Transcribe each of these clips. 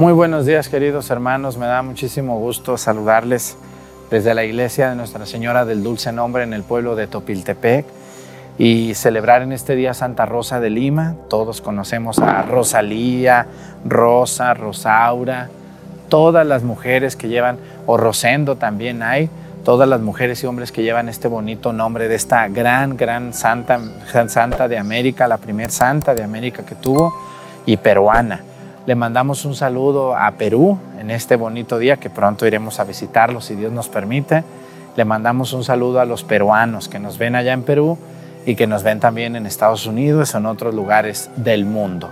Muy buenos días queridos hermanos, me da muchísimo gusto saludarles desde la iglesia de Nuestra Señora del Dulce Nombre en el pueblo de Topiltepec y celebrar en este día Santa Rosa de Lima. Todos conocemos a Rosalía, Rosa, Rosaura, todas las mujeres que llevan, o Rosendo también hay, todas las mujeres y hombres que llevan este bonito nombre de esta gran, gran santa, santa de América, la primer santa de América que tuvo y peruana. Le mandamos un saludo a Perú en este bonito día que pronto iremos a visitarlo si Dios nos permite. Le mandamos un saludo a los peruanos que nos ven allá en Perú y que nos ven también en Estados Unidos o en otros lugares del mundo.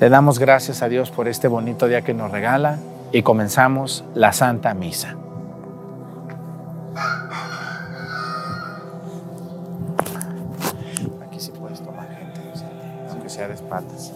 Le damos gracias a Dios por este bonito día que nos regala y comenzamos la Santa Misa. Aquí sí puedes tomar gente, aunque sea de espaldas.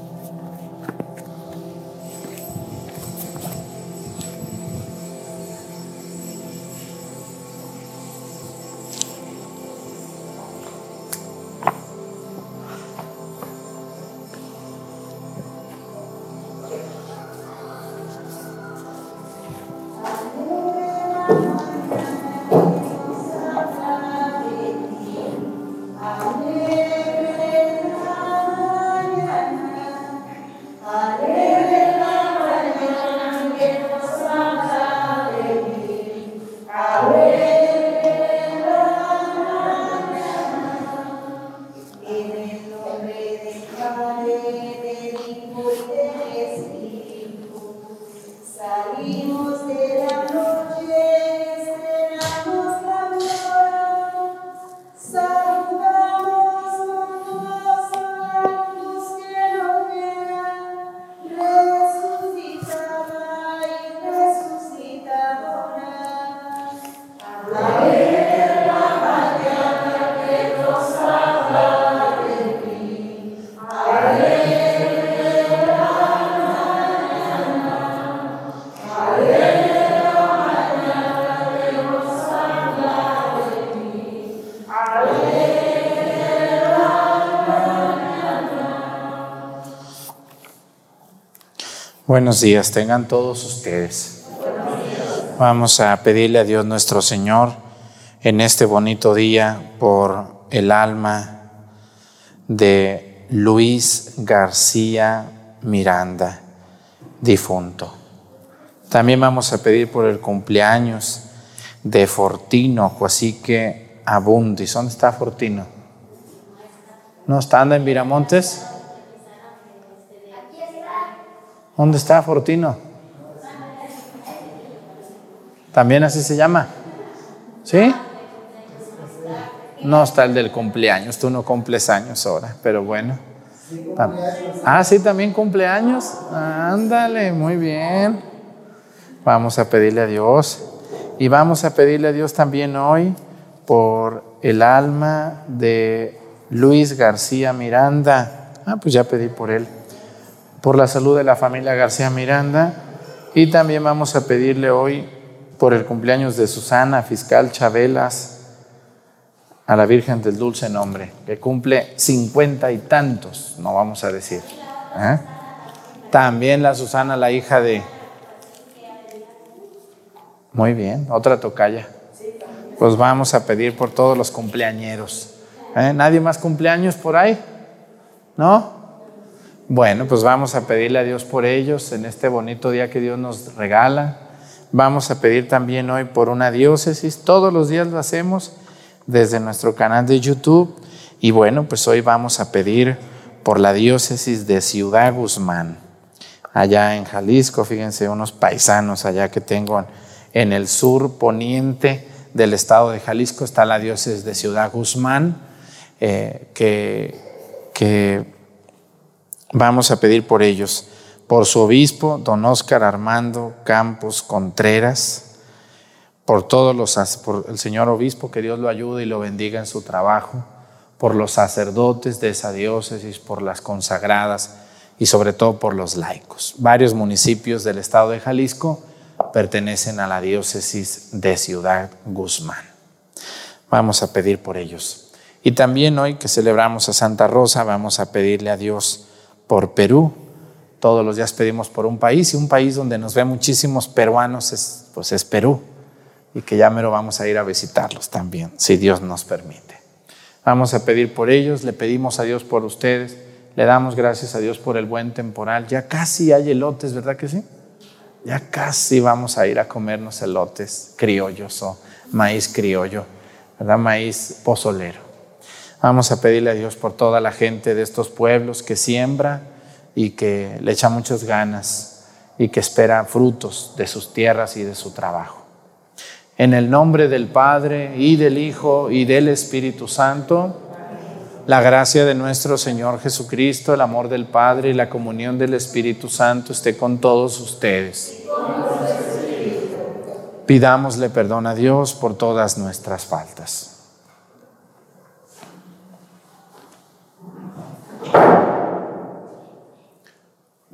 Buenos días, tengan todos ustedes. Vamos a pedirle a Dios nuestro Señor en este bonito día por el alma de Luis García Miranda, difunto. También vamos a pedir por el cumpleaños de Fortino que Abundis. ¿Dónde está Fortino? ¿No está anda en Viramontes? ¿Dónde está Fortino? ¿También así se llama? ¿Sí? No está el del cumpleaños, tú no cumples años ahora, pero bueno. Ah, sí, también cumpleaños. Ándale, muy bien. Vamos a pedirle a Dios. Y vamos a pedirle a Dios también hoy por el alma de Luis García Miranda. Ah, pues ya pedí por él por la salud de la familia García Miranda y también vamos a pedirle hoy por el cumpleaños de Susana, fiscal Chabelas, a la Virgen del Dulce Nombre, que cumple cincuenta y tantos, no vamos a decir. ¿eh? También la Susana, la hija de... Muy bien, otra tocaya. Pues vamos a pedir por todos los cumpleañeros. ¿eh? ¿Nadie más cumpleaños por ahí? ¿No? Bueno, pues vamos a pedirle a Dios por ellos en este bonito día que Dios nos regala. Vamos a pedir también hoy por una diócesis. Todos los días lo hacemos desde nuestro canal de YouTube. Y bueno, pues hoy vamos a pedir por la diócesis de Ciudad Guzmán, allá en Jalisco. Fíjense, unos paisanos allá que tengo en el sur poniente del estado de Jalisco está la diócesis de Ciudad Guzmán, eh, que, que Vamos a pedir por ellos, por su obispo, don Óscar Armando Campos Contreras, por todos los, por el señor obispo, que Dios lo ayude y lo bendiga en su trabajo, por los sacerdotes de esa diócesis, por las consagradas y sobre todo por los laicos. Varios municipios del estado de Jalisco pertenecen a la diócesis de Ciudad Guzmán. Vamos a pedir por ellos. Y también hoy que celebramos a Santa Rosa, vamos a pedirle a Dios por Perú Todos los días pedimos por un país y un país donde nos ve muchísimos peruanos es, pues es Perú y que ya mero vamos a ir a visitarlos también, si Dios nos permite. Vamos a pedir por ellos, le pedimos a Dios por ustedes, le damos gracias a Dios por el buen temporal. Ya casi hay elotes, ¿verdad que sí? Ya casi vamos a ir a comernos elotes criollos o maíz criollo, ¿verdad? Maíz pozolero. Vamos a pedirle a Dios por toda la gente de estos pueblos que siembra y que le echa muchas ganas y que espera frutos de sus tierras y de su trabajo. En el nombre del Padre y del Hijo y del Espíritu Santo, la gracia de nuestro Señor Jesucristo, el amor del Padre y la comunión del Espíritu Santo esté con todos ustedes. Pidámosle perdón a Dios por todas nuestras faltas.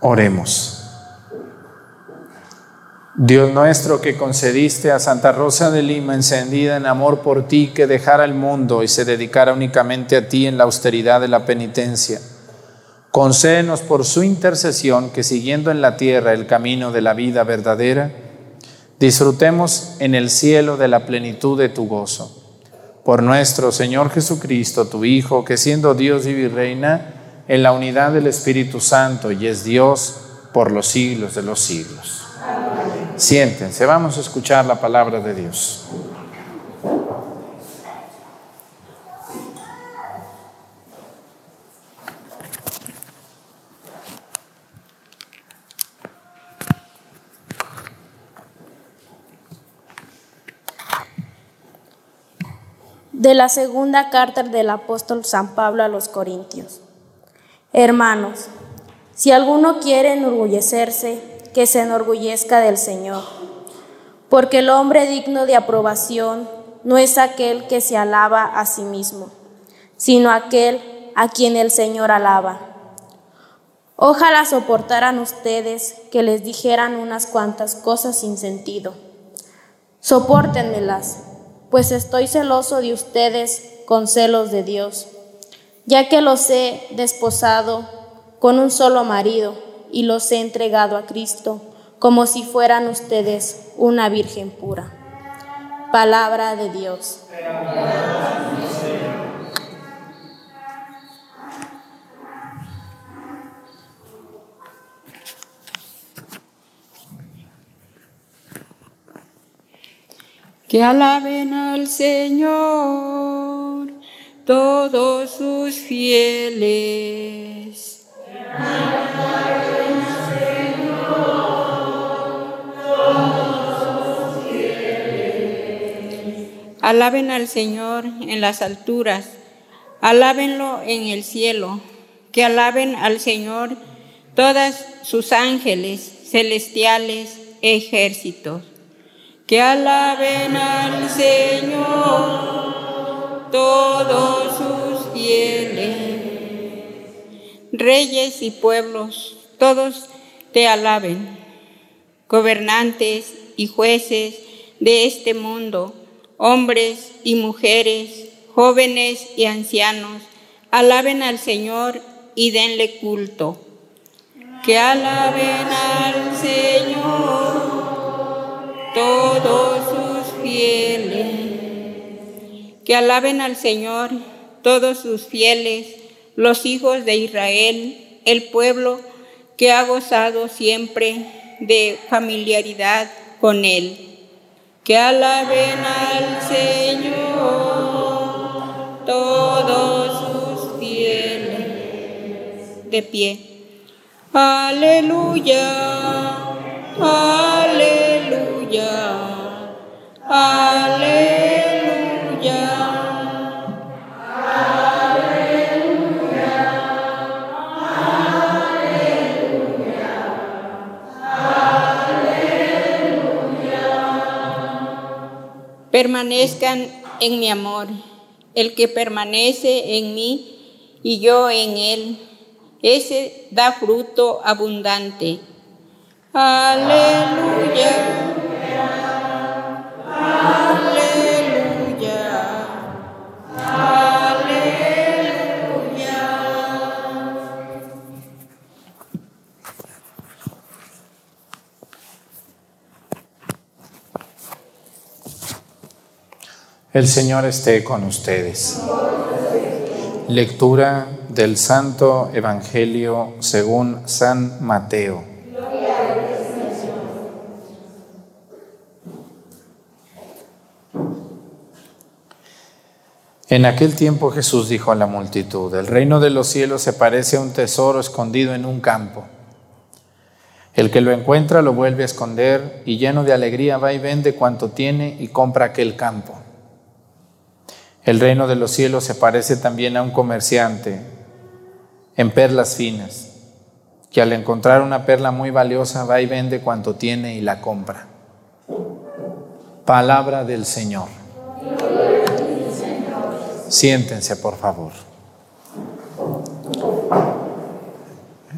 Oremos. Dios nuestro que concediste a Santa Rosa de Lima, encendida en amor por ti, que dejara el mundo y se dedicara únicamente a ti en la austeridad de la penitencia, concédenos por su intercesión que siguiendo en la tierra el camino de la vida verdadera, disfrutemos en el cielo de la plenitud de tu gozo. Por nuestro Señor Jesucristo, tu Hijo, que siendo Dios y reina en la unidad del Espíritu Santo y es Dios por los siglos de los siglos. Siéntense, vamos a escuchar la palabra de Dios. de la segunda carta del apóstol San Pablo a los Corintios. Hermanos, si alguno quiere enorgullecerse, que se enorgullezca del Señor, porque el hombre digno de aprobación no es aquel que se alaba a sí mismo, sino aquel a quien el Señor alaba. Ojalá soportaran ustedes que les dijeran unas cuantas cosas sin sentido. Sopórtenmelas pues estoy celoso de ustedes con celos de Dios, ya que los he desposado con un solo marido y los he entregado a Cristo como si fueran ustedes una virgen pura. Palabra de Dios. Que alaben al Señor todos sus fieles. Alaben al Señor en las alturas, alábenlo en el cielo, que alaben al Señor todas sus ángeles celestiales ejércitos que alaben al Señor todos sus fieles. Reyes y pueblos, todos te alaben. Gobernantes y jueces de este mundo, hombres y mujeres, jóvenes y ancianos, alaben al Señor y denle culto. Que alaben al Señor todos sus fieles. Que alaben al Señor todos sus fieles, los hijos de Israel, el pueblo que ha gozado siempre de familiaridad con Él. Que alaben al Señor todos sus fieles. De pie. Aleluya. Aleluya. Aleluya. Permanezcan en mi amor. El que permanece en mí y yo en él, ese da fruto abundante. Aleluya. El Señor esté con ustedes. Lectura del Santo Evangelio según San Mateo. En aquel tiempo Jesús dijo a la multitud, el reino de los cielos se parece a un tesoro escondido en un campo. El que lo encuentra lo vuelve a esconder y lleno de alegría va y vende cuanto tiene y compra aquel campo. El reino de los cielos se parece también a un comerciante en perlas finas, que al encontrar una perla muy valiosa va y vende cuanto tiene y la compra. Palabra del Señor. Siéntense, por favor.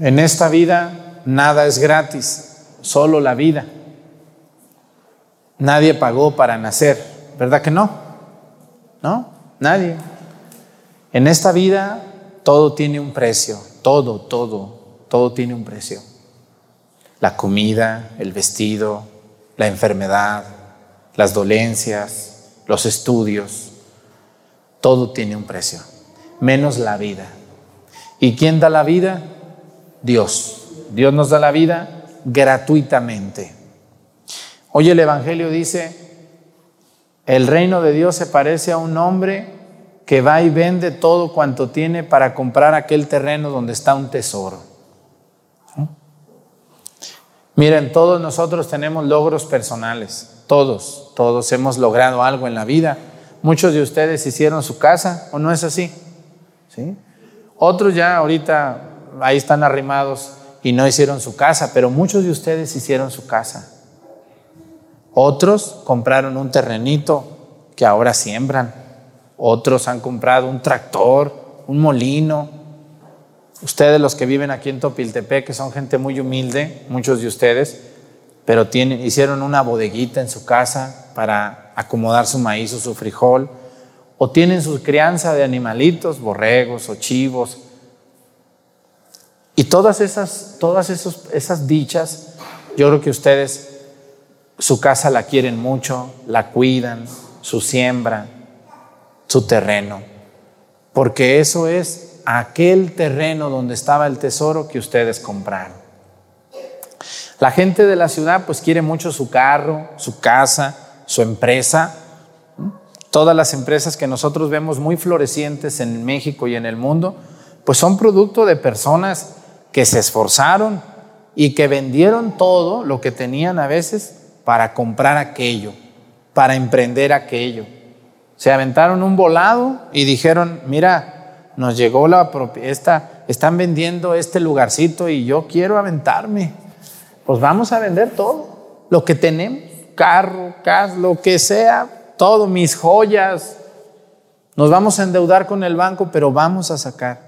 En esta vida nada es gratis, solo la vida. Nadie pagó para nacer, ¿verdad que no? ¿No? Nadie. En esta vida todo tiene un precio, todo, todo, todo tiene un precio. La comida, el vestido, la enfermedad, las dolencias, los estudios. Todo tiene un precio, menos la vida. ¿Y quién da la vida? Dios. Dios nos da la vida gratuitamente. Hoy el Evangelio dice, el reino de Dios se parece a un hombre que va y vende todo cuanto tiene para comprar aquel terreno donde está un tesoro. Miren, todos nosotros tenemos logros personales, todos, todos hemos logrado algo en la vida. Muchos de ustedes hicieron su casa, ¿o no es así? ¿Sí? Otros ya ahorita ahí están arrimados y no hicieron su casa, pero muchos de ustedes hicieron su casa. Otros compraron un terrenito que ahora siembran. Otros han comprado un tractor, un molino, Ustedes los que viven aquí en Topiltepec, que son gente muy humilde, muchos de ustedes, pero tienen, hicieron una bodeguita en su casa para acomodar su maíz o su frijol, o tienen su crianza de animalitos, borregos o chivos. Y todas esas, todas esas dichas, yo creo que ustedes su casa la quieren mucho, la cuidan, su siembra, su terreno, porque eso es aquel terreno donde estaba el tesoro que ustedes compraron. La gente de la ciudad pues quiere mucho su carro, su casa, su empresa. Todas las empresas que nosotros vemos muy florecientes en México y en el mundo, pues son producto de personas que se esforzaron y que vendieron todo lo que tenían a veces para comprar aquello, para emprender aquello. Se aventaron un volado y dijeron, mira, nos llegó la esta, están vendiendo este lugarcito y yo quiero aventarme. Pues vamos a vender todo, lo que tenemos, carro, casa, lo que sea, todo, mis joyas. Nos vamos a endeudar con el banco, pero vamos a sacar.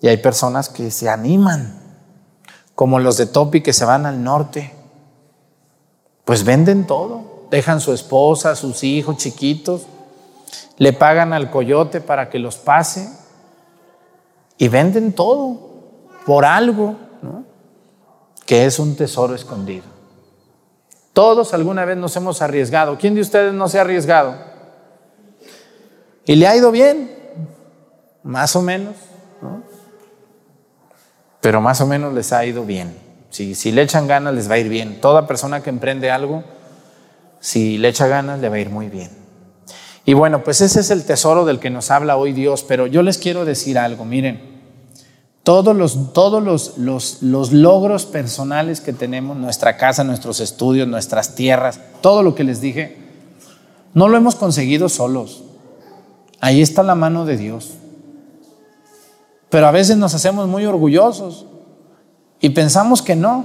Y hay personas que se animan, como los de Topi que se van al norte. Pues venden todo, dejan su esposa, sus hijos chiquitos le pagan al coyote para que los pase y venden todo por algo que es un tesoro escondido. Todos alguna vez nos hemos arriesgado. ¿Quién de ustedes no se ha arriesgado? ¿Y le ha ido bien? Más o menos. Pero más o menos les ha ido bien. Si, le echan ganas, les va a ir bien. Toda persona que emprende algo, si le echa ganas, le va a ir muy bien. Y bueno, pues ese es el tesoro del que nos habla hoy Dios, pero yo les quiero decir algo, miren, todos los, todos los, los, los logros personales que tenemos, nuestra casa, nuestros estudios, nuestras tierras, todo lo que les dije, no lo hemos conseguido solos. Ahí está la mano de Dios. Pero a veces nos hacemos muy orgullosos y pensamos que no.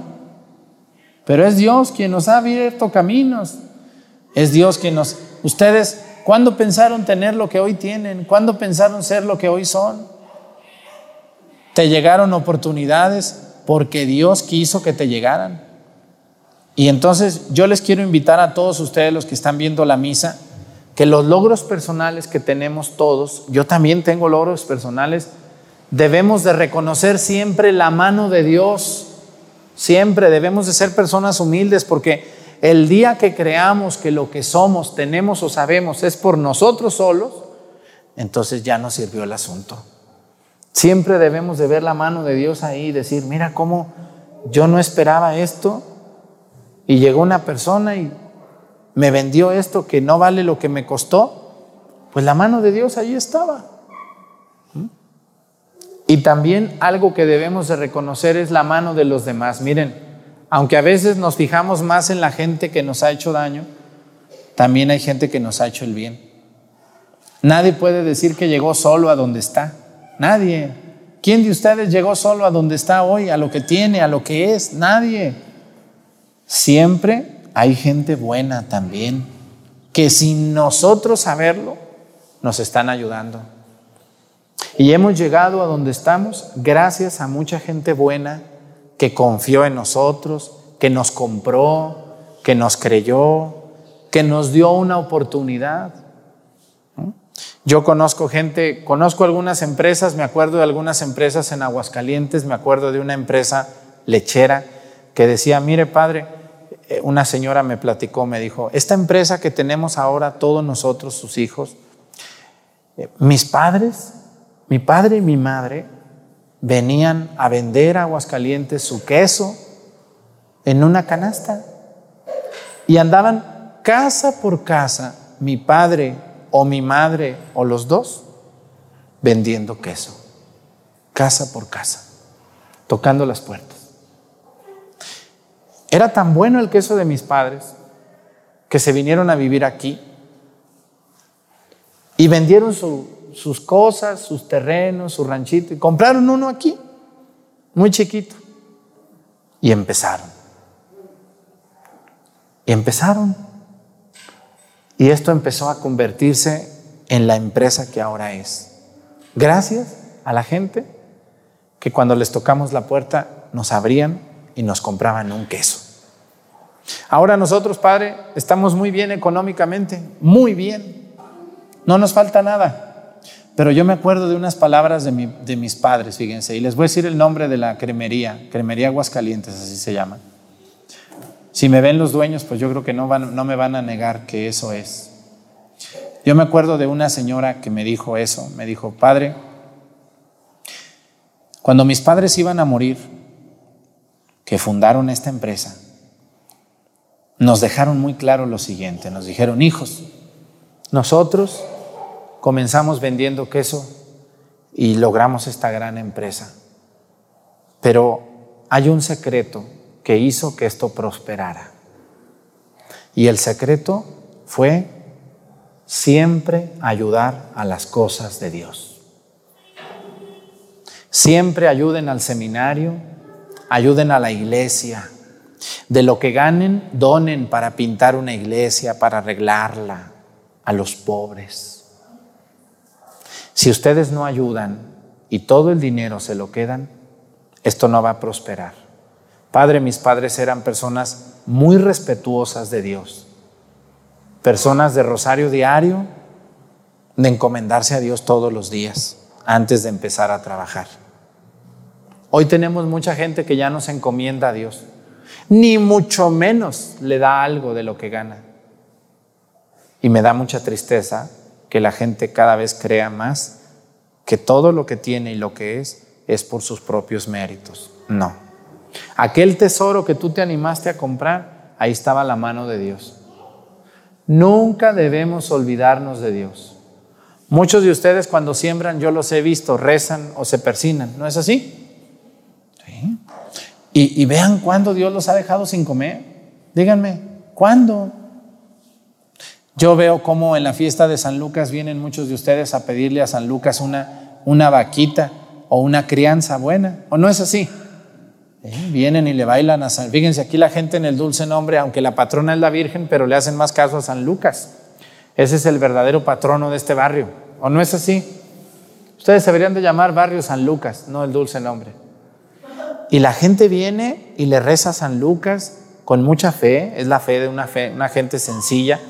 Pero es Dios quien nos ha abierto caminos. Es Dios quien nos... Ustedes ¿Cuándo pensaron tener lo que hoy tienen? ¿Cuándo pensaron ser lo que hoy son? Te llegaron oportunidades porque Dios quiso que te llegaran. Y entonces yo les quiero invitar a todos ustedes los que están viendo la misa, que los logros personales que tenemos todos, yo también tengo logros personales, debemos de reconocer siempre la mano de Dios, siempre debemos de ser personas humildes porque el día que creamos que lo que somos, tenemos o sabemos es por nosotros solos, entonces ya no sirvió el asunto. Siempre debemos de ver la mano de Dios ahí y decir, mira cómo yo no esperaba esto y llegó una persona y me vendió esto que no vale lo que me costó, pues la mano de Dios ahí estaba. Y también algo que debemos de reconocer es la mano de los demás. Miren, aunque a veces nos fijamos más en la gente que nos ha hecho daño, también hay gente que nos ha hecho el bien. Nadie puede decir que llegó solo a donde está. Nadie. ¿Quién de ustedes llegó solo a donde está hoy, a lo que tiene, a lo que es? Nadie. Siempre hay gente buena también, que sin nosotros saberlo, nos están ayudando. Y hemos llegado a donde estamos gracias a mucha gente buena que confió en nosotros, que nos compró, que nos creyó, que nos dio una oportunidad. Yo conozco gente, conozco algunas empresas, me acuerdo de algunas empresas en Aguascalientes, me acuerdo de una empresa lechera que decía, mire padre, eh, una señora me platicó, me dijo, esta empresa que tenemos ahora, todos nosotros, sus hijos, eh, mis padres, mi padre y mi madre venían a vender a Aguascalientes su queso en una canasta y andaban casa por casa, mi padre o mi madre o los dos, vendiendo queso, casa por casa, tocando las puertas. Era tan bueno el queso de mis padres que se vinieron a vivir aquí y vendieron sus cosas, sus terrenos, su ranchito y compraron uno aquí, muy chiquito. Y empezaron. Y empezaron. Y esto empezó a convertirse en la empresa que ahora es. Gracias a la gente que cuando les tocamos la puerta nos abrían y nos compraban un queso. Ahora nosotros, Padre, estamos muy bien económicamente, muy bien. No nos falta nada. Pero yo me acuerdo de unas palabras de, mis padres, fíjense, y les voy a decir el nombre de la cremería, Cremería Aguascalientes, así se llama. Si me ven los dueños, pues yo creo que no, me van a negar que eso es. Yo me acuerdo de una señora que me dijo eso, me dijo, Padre, cuando mis padres iban a morir, que fundaron esta empresa, nos dejaron muy claro lo siguiente, nos dijeron, hijos, nosotros comenzamos vendiendo queso y logramos esta gran empresa, pero hay un secreto que hizo que esto prosperara. Y el secreto fue siempre ayudar a las cosas de Dios. Siempre ayuden al seminario, ayuden a la iglesia, de lo que ganen, donen para pintar una iglesia, para arreglarla a los pobres. Si ustedes no ayudan y todo el dinero se lo quedan, esto no va a prosperar. Padre, mis padres eran personas muy respetuosas de Dios, personas de rosario diario, de encomendarse a Dios todos los días antes de empezar a trabajar. Hoy tenemos mucha gente que ya no se encomienda a Dios ni mucho menos le da algo de lo que gana. Y me da mucha tristeza que la gente cada vez crea más que todo lo que tiene y lo que es es por sus propios méritos. No. Aquel tesoro que tú te animaste a comprar, ahí estaba la mano de Dios. Nunca debemos olvidarnos de Dios. Muchos de ustedes cuando siembran, yo los he visto, rezan o se persinan. ¿No es así? Y, vean cuándo Dios los ha dejado sin comer. Díganme, ¿cuándo? Yo veo cómo en la fiesta de San Lucas vienen muchos de ustedes a pedirle a San Lucas una, una vaquita o una crianza buena. ¿O no es así? ¿Eh? Vienen y le bailan a San... Fíjense, aquí la gente en el dulce nombre, aunque la patrona es la Virgen, pero le hacen más caso a San Lucas. Ese es el verdadero patrono de este barrio. ¿O no es así? Ustedes deberían de llamar barrio San Lucas, no el dulce nombre. Y la gente viene y le reza a San Lucas con mucha fe, es la fe de una, fe, una gente sencilla,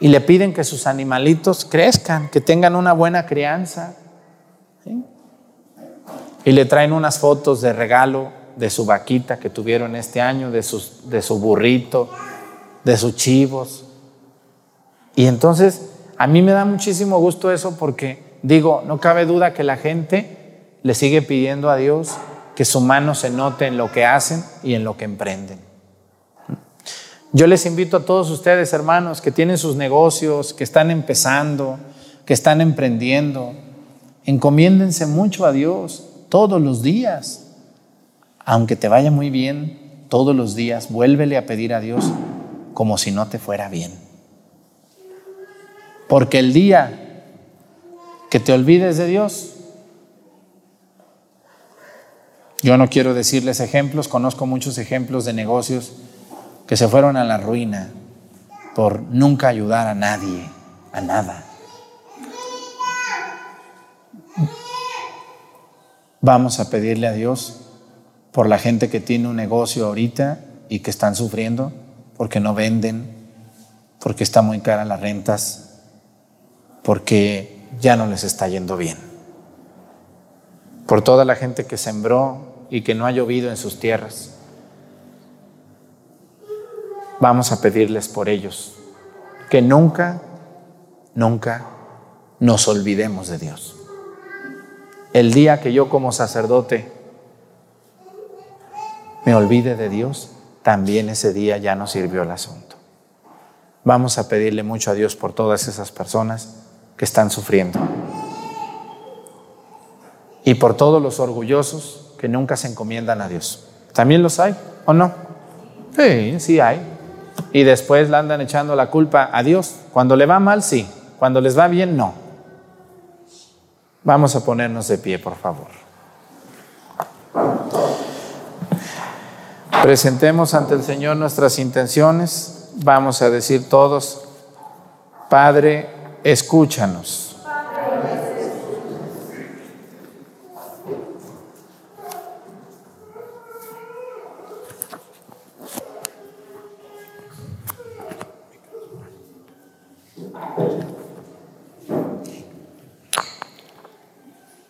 y le piden que sus animalitos crezcan, que tengan una buena crianza. Y le traen unas fotos de regalo de su vaquita que tuvieron este año, de, sus, de su burrito, de sus chivos. Y entonces a mí me da muchísimo gusto eso porque digo, no cabe duda que la gente le sigue pidiendo a Dios que su mano se note en lo que hacen y en lo que emprenden. Yo les invito a todos ustedes, hermanos, que tienen sus negocios, que están empezando, que están emprendiendo, encomiéndense mucho a Dios todos los días. Aunque te vaya muy bien todos los días, vuélvele a pedir a Dios como si no te fuera bien. Porque el día que te olvides de Dios, Yo no quiero decirles ejemplos, conozco muchos ejemplos de negocios que se fueron a la ruina por nunca ayudar a nadie, a nada. Vamos a pedirle a Dios por la gente que tiene un negocio ahorita y que están sufriendo porque no venden, porque está muy cara las rentas, porque ya no les está yendo bien por toda la gente que sembró y que no ha llovido en sus tierras. Vamos a pedirles por ellos, que nunca, nunca nos olvidemos de Dios. El día que yo como sacerdote me olvide de Dios, también ese día ya no sirvió el asunto. Vamos a pedirle mucho a Dios por todas esas personas que están sufriendo. Y por todos los orgullosos que nunca se encomiendan a Dios. ¿También los hay o no? Sí, sí hay. Y después le andan echando la culpa a Dios. Cuando le va mal, sí. Cuando les va bien, no. Vamos a ponernos de pie, por favor. Presentemos ante el Señor nuestras intenciones. Vamos a decir todos, Padre, escúchanos.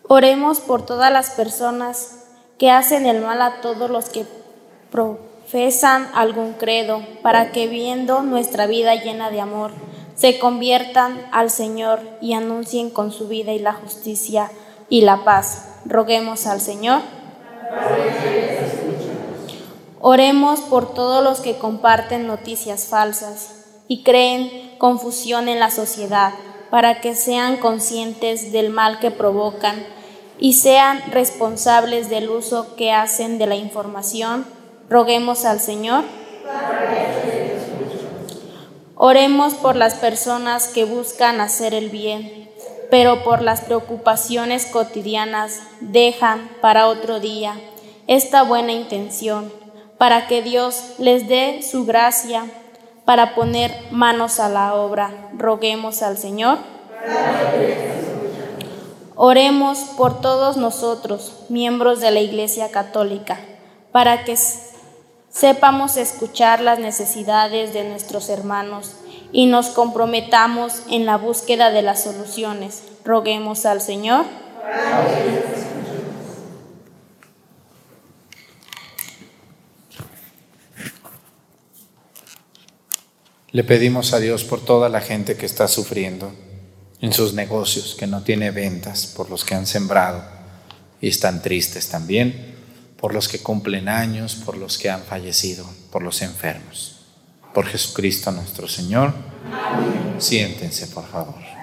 Oremos por todas las personas que hacen el mal a todos los que profesan algún credo, para que viendo nuestra vida llena de amor, se conviertan al Señor y anuncien con su vida y la justicia y la paz. Roguemos al Señor. Oremos por todos los que comparten noticias falsas y creen confusión en la sociedad, para que sean conscientes del mal que provocan y sean responsables del uso que hacen de la información. Roguemos al Señor. Oremos por las personas que buscan hacer el bien, pero por las preocupaciones cotidianas dejan para otro día esta buena intención, para que Dios les dé su gracia para poner manos a la obra. Roguemos al Señor. Oremos por todos nosotros, miembros de la Iglesia Católica, para que sepamos escuchar las necesidades de nuestros hermanos y nos comprometamos en la búsqueda de las soluciones. Roguemos al Señor. Le pedimos a Dios por toda la gente que está sufriendo en sus negocios, que no tiene ventas, por los que han sembrado y están tristes también, por los que cumplen años, por los que han fallecido, por los enfermos. Por Jesucristo nuestro Señor. Siéntense, por favor.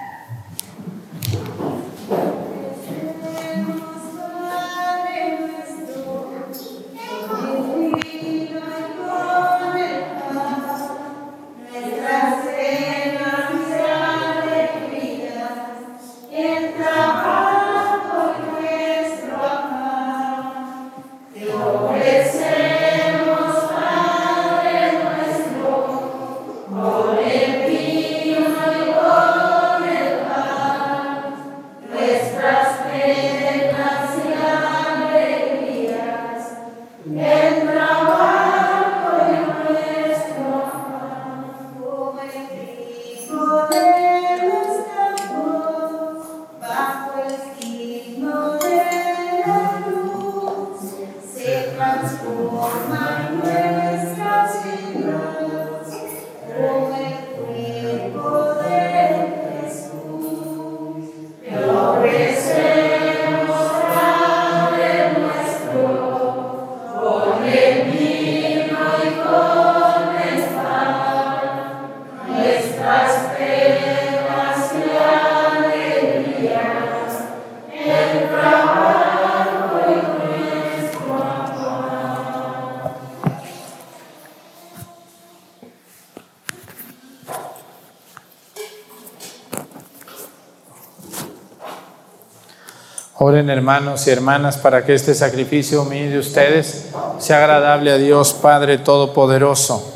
Hermanos y hermanas para que este sacrificio mío de ustedes sea agradable a Dios Padre Todopoderoso.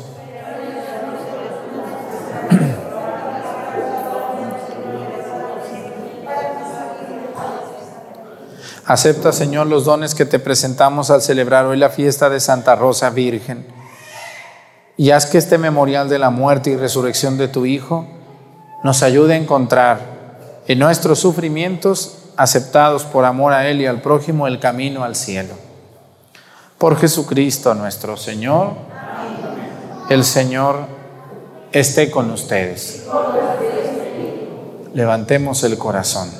Acepta, Señor, los dones que te presentamos al celebrar hoy la fiesta de Santa Rosa Virgen. Y haz que este memorial de la muerte y resurrección de tu Hijo nos ayude a encontrar en nuestros sufrimientos aceptados por amor a Él y al prójimo el camino al cielo. Por Jesucristo nuestro Señor. El Señor esté con ustedes. Levantemos el corazón.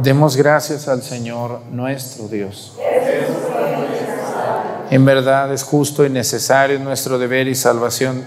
Demos gracias al Señor nuestro Dios. En verdad es justo y necesario nuestro deber y salvación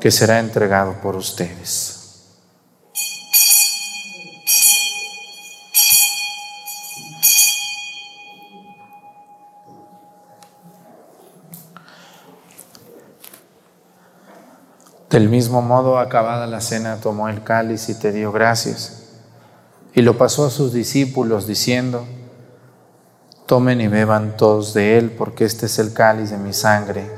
que será entregado por ustedes. Del mismo modo, acabada la cena, tomó el cáliz y te dio gracias. Y lo pasó a sus discípulos diciendo, tomen y beban todos de él, porque este es el cáliz de mi sangre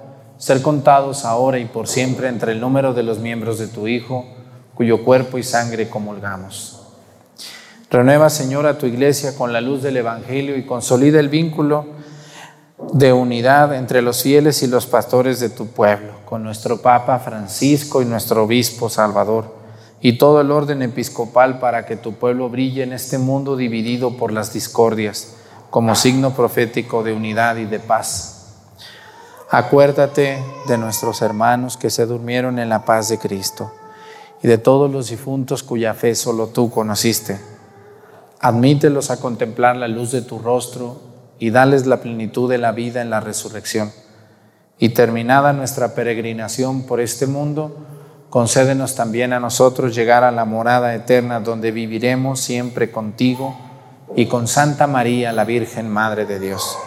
ser contados ahora y por siempre entre el número de los miembros de tu Hijo, cuyo cuerpo y sangre comulgamos. Renueva, Señor, a tu iglesia con la luz del Evangelio y consolida el vínculo de unidad entre los fieles y los pastores de tu pueblo, con nuestro Papa Francisco y nuestro Obispo Salvador, y todo el orden episcopal para que tu pueblo brille en este mundo dividido por las discordias, como signo profético de unidad y de paz. Acuérdate de nuestros hermanos que se durmieron en la paz de Cristo y de todos los difuntos cuya fe solo tú conociste. Admítelos a contemplar la luz de tu rostro y dales la plenitud de la vida en la resurrección. Y terminada nuestra peregrinación por este mundo, concédenos también a nosotros llegar a la morada eterna donde viviremos siempre contigo y con Santa María, la Virgen Madre de Dios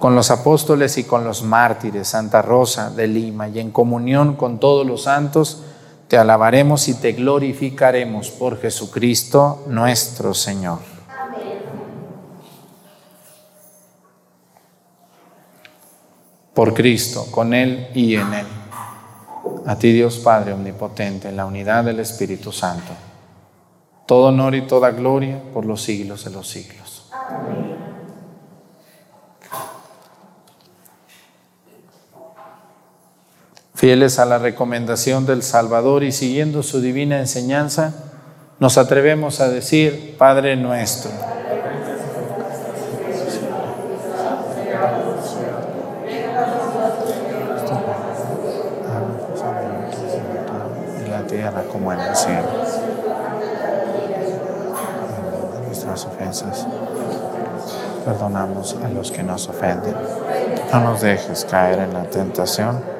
con los apóstoles y con los mártires, Santa Rosa de Lima, y en comunión con todos los santos, te alabaremos y te glorificaremos por Jesucristo nuestro Señor. Por Cristo, con Él y en Él. A ti Dios Padre Omnipotente, en la unidad del Espíritu Santo. Todo honor y toda gloria por los siglos de los siglos. Fieles a la recomendación del Salvador y siguiendo su divina enseñanza, nos atrevemos a decir, Padre nuestro. En la tierra como en el cielo. Nuestras ofensas. Perdonamos a los que nos ofenden. No nos dejes caer en la tentación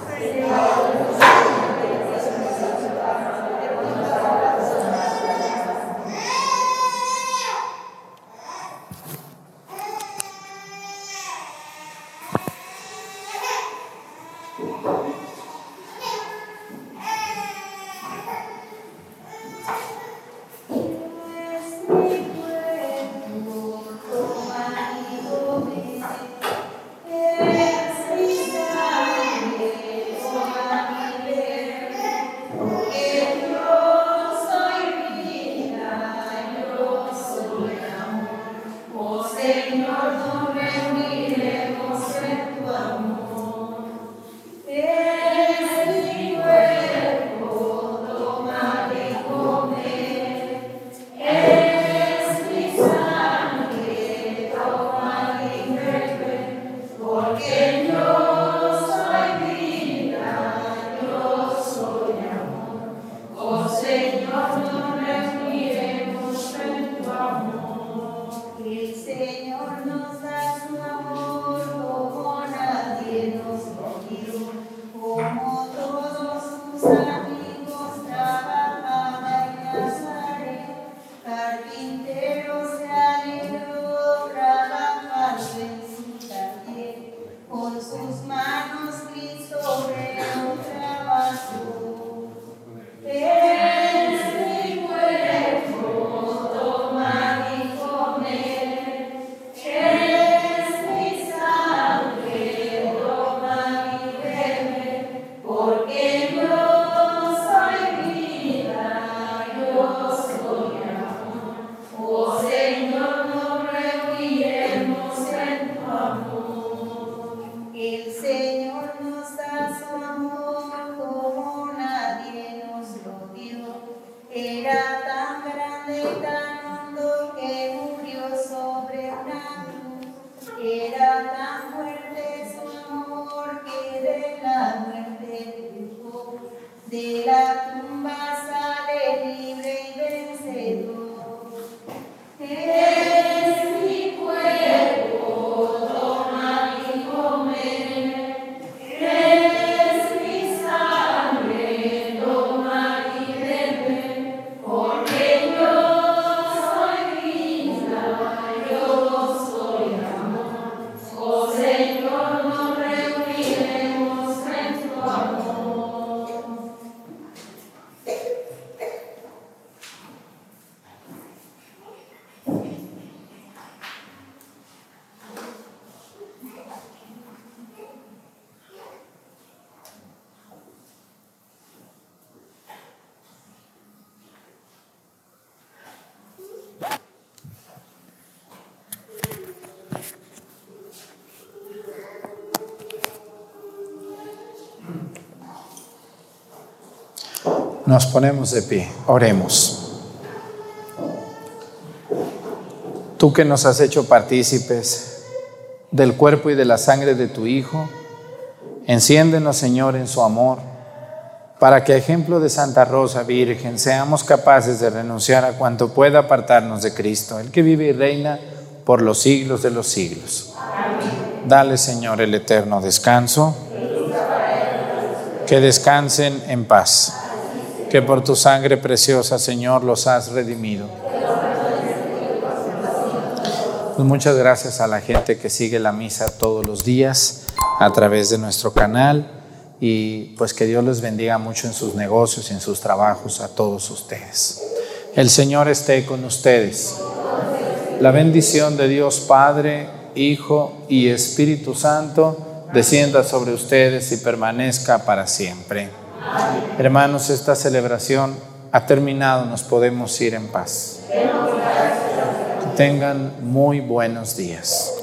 Nos ponemos de pie, oremos. Tú que nos has hecho partícipes del cuerpo y de la sangre de tu Hijo, enciéndenos, Señor, en su amor, para que, a ejemplo de Santa Rosa Virgen, seamos capaces de renunciar a cuanto pueda apartarnos de Cristo, el que vive y reina por los siglos de los siglos. Dale, Señor, el eterno descanso. Que descansen en paz. Que por tu sangre preciosa, Señor, los has redimido. Pues muchas gracias a la gente que sigue la misa todos los días a través de nuestro canal y pues que Dios les bendiga mucho en sus negocios y en sus trabajos a todos ustedes. El Señor esté con ustedes. La bendición de Dios Padre, Hijo y Espíritu Santo descienda sobre ustedes y permanezca para siempre. Hermanos, esta celebración ha terminado, nos podemos ir en paz. Que tengan muy buenos días.